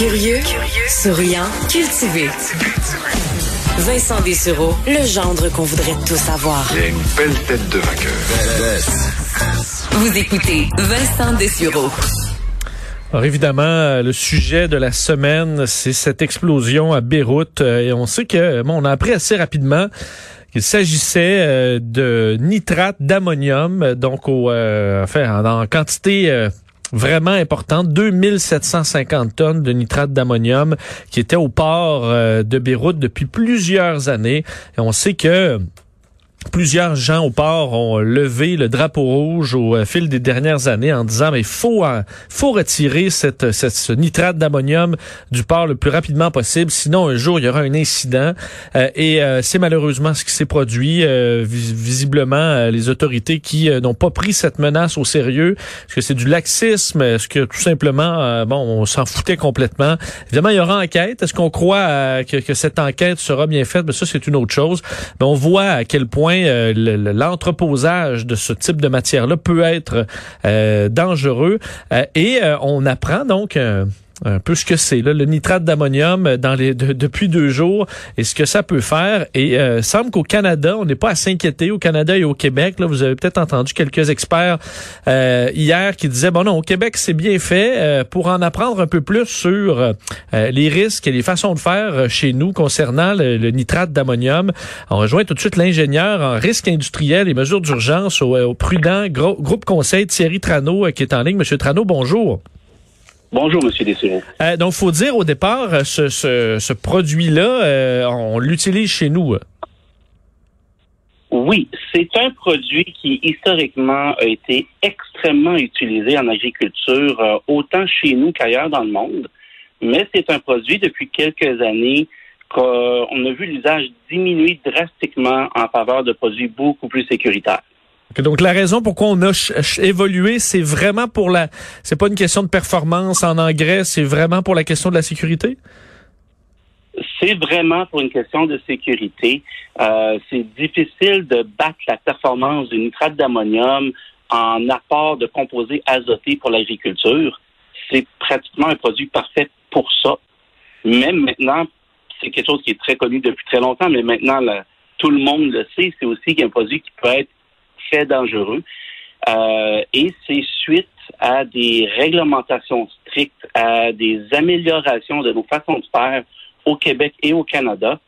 Curieux, souriant, cultivé. Vincent Dessureau, le gendre qu'on voudrait tous avoir. Il a une belle tête de vainqueur. Vous écoutez Vincent Dessureau. Alors évidemment, euh, le sujet de la semaine, c'est cette explosion à Beyrouth. Euh, et on sait que, bon, on a appris assez rapidement qu'il s'agissait euh, de nitrate d'ammonium, donc au, enfin, en, quantité vraiment importante, 2750 tonnes de nitrate d'ammonium qui était au port de Beyrouth depuis plusieurs années. Et on sait que Plusieurs gens au port ont levé le drapeau rouge au euh, fil des dernières années en disant mais faut euh, faut retirer cette, cette ce nitrate d'ammonium du port le plus rapidement possible sinon un jour il y aura un incident. Euh, et c'est malheureusement ce qui s'est produit. Visiblement les autorités qui n'ont pas pris cette menace au sérieux. Est-ce que c'est du laxisme? Est-ce que tout simplement bon on s'en foutait complètement? Évidemment il y aura enquête. Est-ce qu'on croit que, que, cette enquête sera bien faite? Mais ça c'est une autre chose. Mais on voit à quel point euh, l'entreposage de ce type de matière-là peut être euh, dangereux. Euh, et on apprend donc un peu ce que c'est le nitrate d'ammonium les depuis deux jours et ce que ça peut faire. Et euh, semble qu'au Canada on n'est pas à s'inquiéter. Au Canada et au Québec vous avez peut-être entendu quelques experts euh, hier qui disaient bon non au Québec c'est bien fait euh, pour en apprendre un peu plus sur euh, les risques et les façons de faire chez nous concernant le, nitrate d'ammonium. On rejoint tout de suite l'ingénieur en risque industriel et mesures d'urgence au, au prudent groupe conseil Thierry Trano qui est en ligne. Monsieur Trano bonjour Bonjour, Monsieur Dessureau. Euh, donc, faut dire au départ, euh, ce, ce, ce produit-là, euh, on l'utilise chez nous. Oui, c'est un produit qui historiquement a été extrêmement utilisé en agriculture, euh, autant chez nous qu'ailleurs dans le monde. Mais c'est un produit depuis quelques années qu'on a vu l'usage diminuer drastiquement en faveur de produits beaucoup plus sécuritaires donc la raison pourquoi on a évolué, c'est vraiment pour la, c'est pas une question de performance en engrais, c'est vraiment pour la question de la sécurité? C'est vraiment pour une question de sécurité. Euh, c'est difficile de battre la performance du nitrate d'ammonium en apport de composés azotés pour l'agriculture. C'est pratiquement un produit parfait pour ça. Même maintenant, c'est quelque chose qui est très connu depuis très longtemps, mais maintenant, tout le monde le sait, c'est aussi un produit qui peut être très dangereux. Euh, et c'est suite à des réglementations strictes, à des améliorations de nos façons de faire au Québec et au Canada,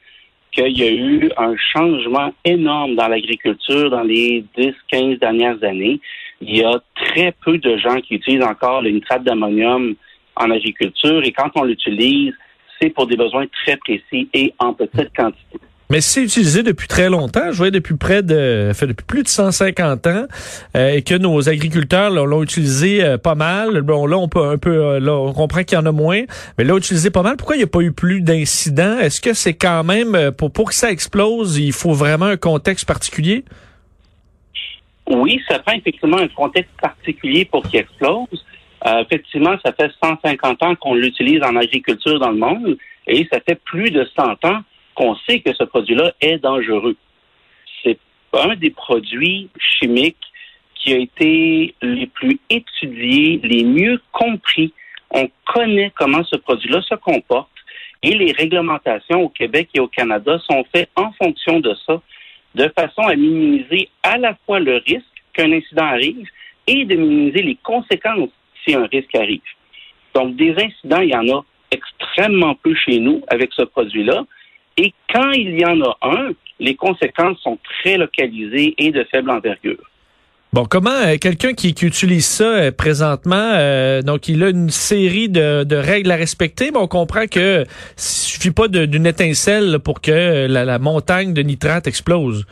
qu'il y a eu un changement énorme dans l'agriculture dans les 10-15 dernières années. Il y a très peu de gens qui utilisent encore le nitrate d'ammonium en agriculture et quand on l'utilise, c'est pour des besoins très précis et en petite quantité. Mais c'est utilisé depuis très longtemps. Je vois depuis près de, fait depuis plus de 150 ans, euh, et que nos agriculteurs l'ont utilisé euh, pas mal. Bon, là, on peut un peu, euh, là, on comprend qu'il y en a moins, mais l'ont utilisé pas mal. Pourquoi il n'y a pas eu plus d'incidents? Est-ce que c'est quand même pour pour que ça explose, il faut vraiment un contexte particulier? Oui, ça prend effectivement un contexte particulier pour qu'il explose. effectivement, ça fait 150 ans qu'on l'utilise en agriculture dans le monde, et ça fait plus de 100 ans qu'on sait que ce produit-là est dangereux. C'est un des produits chimiques qui a été les plus étudiés, les mieux compris. On connaît comment ce produit-là se comporte et les réglementations au Québec et au Canada sont faites en fonction de ça, de façon à minimiser à la fois le risque qu'un incident arrive et de minimiser les conséquences si un risque arrive. Donc, des incidents, il y en a extrêmement peu chez nous avec ce produit-là. Et quand il y en a un, les conséquences sont très localisées et de faible envergure. Bon, comment euh, quelqu'un qui, utilise ça euh, présentement, euh, donc il a une série de, règles à respecter, mais on comprend que suffit pas d'une étincelle pour que la, montagne de nitrate explose.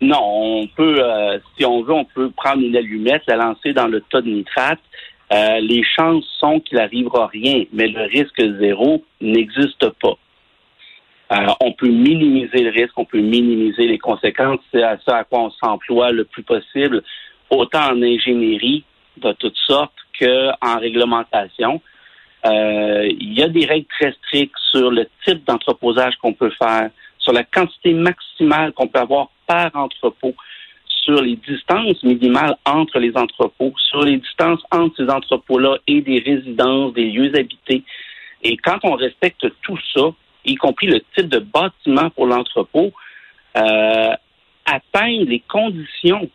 Non, on peut, si on veut, on peut prendre une allumette, la lancer dans le tas de nitrate les chances sont qu'il n'arrivera rien, mais le risque zéro n'existe pas. Euh, on peut minimiser le risque, on peut minimiser les conséquences. C'est à ça à quoi on s'emploie le plus possible, autant en ingénierie de toutes sortes qu'en réglementation. Euh, il y a des règles très strictes sur le type d'entreposage qu'on peut faire, sur la quantité maximale qu'on peut avoir par entrepôt, sur les distances minimales entre les entrepôts, sur les distances entre ces entrepôts-là et des résidences, des lieux habités. Et quand on respecte tout ça, y compris le type de bâtiment pour l'entrepôt, euh, atteindre les conditions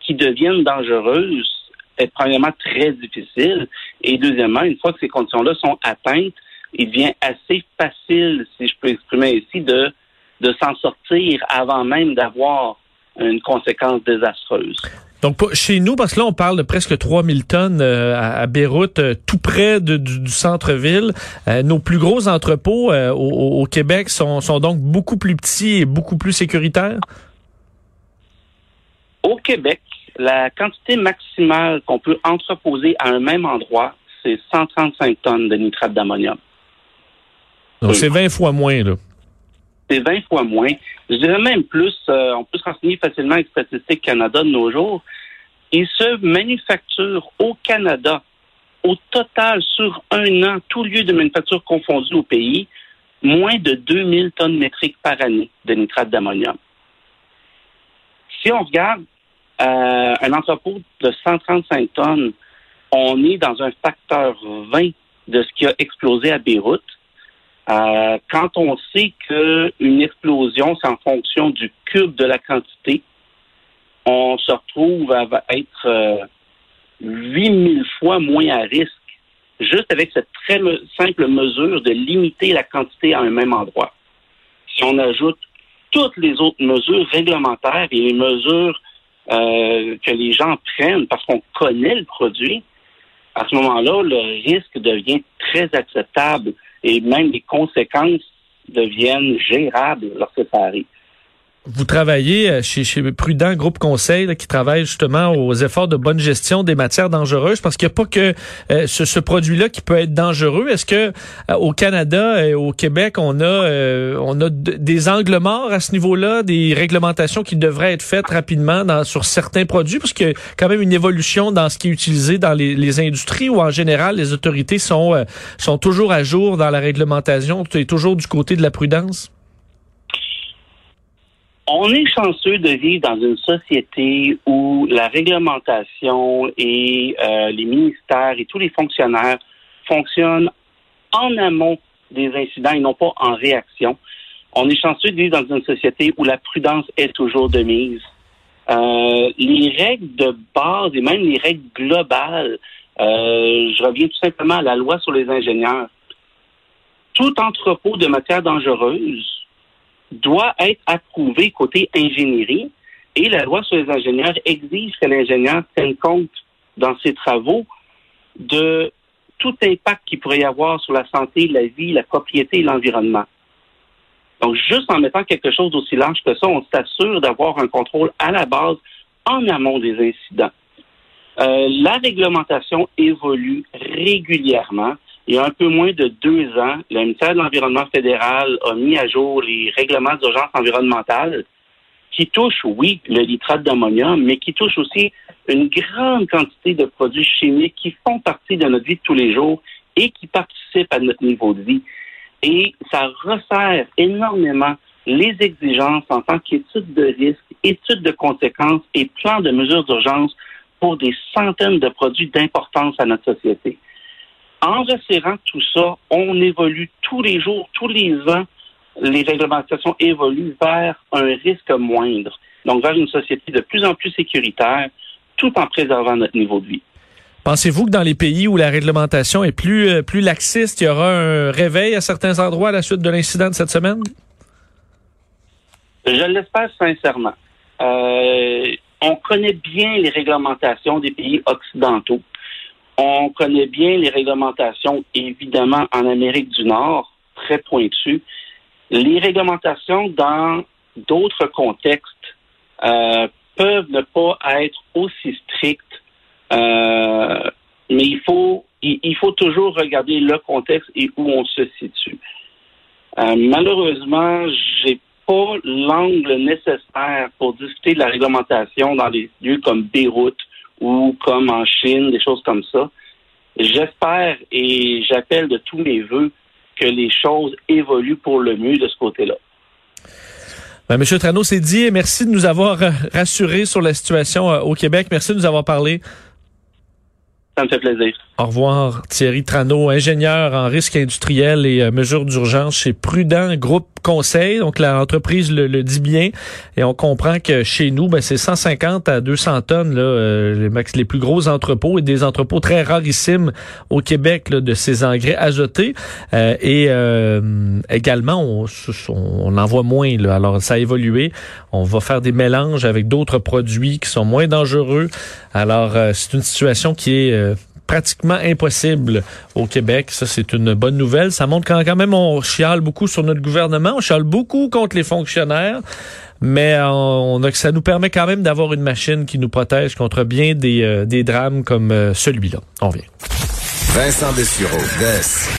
qui deviennent dangereuses est premièrement très difficile. Et deuxièmement, une fois que ces conditions-là sont atteintes, il devient assez facile, si je peux exprimer ici, de, de s'en sortir avant même d'avoir une conséquence désastreuse. Donc, chez nous, parce que là, on parle de presque 3000 tonnes euh, à, Beyrouth, euh, tout près du, centre-ville. Euh, nos plus gros entrepôts au, Québec sont, sont, donc beaucoup plus petits et beaucoup plus sécuritaires? Au Québec, la quantité maximale qu'on peut entreposer à un même endroit, c'est 135 tonnes de nitrate d'ammonium. Donc, c'est 20 fois moins, là c'est 20 fois moins. Je dirais même plus, euh, on peut se renseigner facilement avec Statistique Canada de nos jours. Il se manufacture au Canada, au total, sur un an, tout lieu de manufacture confondu au pays, moins de 2000 tonnes métriques par année de nitrate d'ammonium. Si on regarde euh, un entrepôt de 135 tonnes, on est dans un facteur 20 de ce qui a explosé à Beyrouth. Euh, quand on sait qu'une explosion, c'est en fonction du cube de la quantité, on se retrouve à être euh, 8000 fois moins à risque, juste avec cette très simple mesure de limiter la quantité à un même endroit. Si on ajoute toutes les autres mesures réglementaires et les mesures euh, que les gens prennent parce qu'on connaît le produit, à ce moment-là, le risque devient très acceptable et même les conséquences deviennent gérables lorsque ça arrive. Vous travaillez euh, chez, chez Prudent Groupe Conseil qui travaille justement aux efforts de bonne gestion des matières dangereuses. Parce qu'il n'y a pas que euh, ce, produit-là qui peut être dangereux. Est-ce que euh, au Canada et au Québec, on a on a des angles morts à ce niveau-là, des réglementations qui devraient être faites rapidement dans, sur certains produits? Parce qu'il y a quand même une évolution dans ce qui est utilisé dans les, industries où en général les autorités sont sont toujours à jour dans la réglementation, es toujours du côté de la prudence on est chanceux de vivre dans une société où la réglementation et euh, les ministères et tous les fonctionnaires fonctionnent en amont des incidents et non pas en réaction. On est chanceux de vivre dans une société où la prudence est toujours de mise. Euh, les règles de base et même les règles globales, euh, je reviens tout simplement à la loi sur les ingénieurs. Tout entrepôt de matières dangereuses doit être approuvé côté ingénierie et la loi sur les ingénieurs exige que l'ingénieur tienne compte dans ses travaux de tout impact qu'il pourrait y avoir sur la santé, la vie, la propriété et l'environnement. Donc, juste en mettant quelque chose d'aussi large que ça, on s'assure d'avoir un contrôle à la base en amont des incidents. Euh, la réglementation évolue régulièrement. Il y a un peu moins de deux ans, le ministère de l'Environnement fédéral a mis à jour les règlements d'urgence environnementale qui touchent, oui, le nitrate d'ammonium, mais qui touchent aussi une grande quantité de produits chimiques qui font partie de notre vie de tous les jours et qui participent à notre niveau de vie. Et ça resserre énormément les exigences en tant qu'études de risque, études de conséquences et plans de mesures d'urgence pour des centaines de produits d'importance à notre société. En resserrant tout ça, on évolue tous les jours, tous les ans, les réglementations évoluent vers un risque moindre, donc vers une société de plus en plus sécuritaire, tout en préservant notre niveau de vie. Pensez-vous que dans les pays où la réglementation est plus, euh, plus laxiste, il y aura un réveil à certains endroits à la suite de l'incident de cette semaine? Je l'espère sincèrement. Euh, on connaît bien les réglementations des pays occidentaux. On connaît bien les réglementations, évidemment, en Amérique du Nord, très pointues. Les réglementations dans d'autres contextes euh, peuvent ne pas être aussi strictes. Euh, mais il faut, il, faut toujours regarder le contexte et où on se situe. Euh, malheureusement, j'ai pas l'angle nécessaire pour discuter de la réglementation dans des lieux comme Beyrouth ou comme en Chine, des choses comme ça. J'espère et j'appelle de tous mes voeux que les choses évoluent pour le mieux de ce côté-là. Ben, Monsieur Trano, c'est dit. Merci de nous avoir euh, rassurés sur la situation euh, au Québec. Merci de nous avoir parlé. Ça me fait plaisir. Au revoir, Thierry Trano, ingénieur en risque industriel et euh, mesures d'urgence chez Prudent Groupe Conseil. Donc, l'entreprise le, le, dit bien et on comprend que chez nous, ben, c'est 150 à 200 tonnes, là, euh, les, les plus gros entrepôts et des entrepôts très rarissimes au Québec là, de ces engrais azotés. Euh, et également, on, on, en voit moins. Là. Alors, ça a évolué. On va faire des mélanges avec d'autres produits qui sont moins dangereux. Alors, c'est une situation qui est pratiquement impossible au Québec. Ça, c'est une bonne nouvelle. Ça montre quand, quand même on chiale beaucoup sur notre gouvernement, on chiale beaucoup contre les fonctionnaires, mais on, a, ça nous permet quand même d'avoir une machine qui nous protège contre bien des, euh, des drames comme euh, celui-là. On vient. Vincent Dessureau,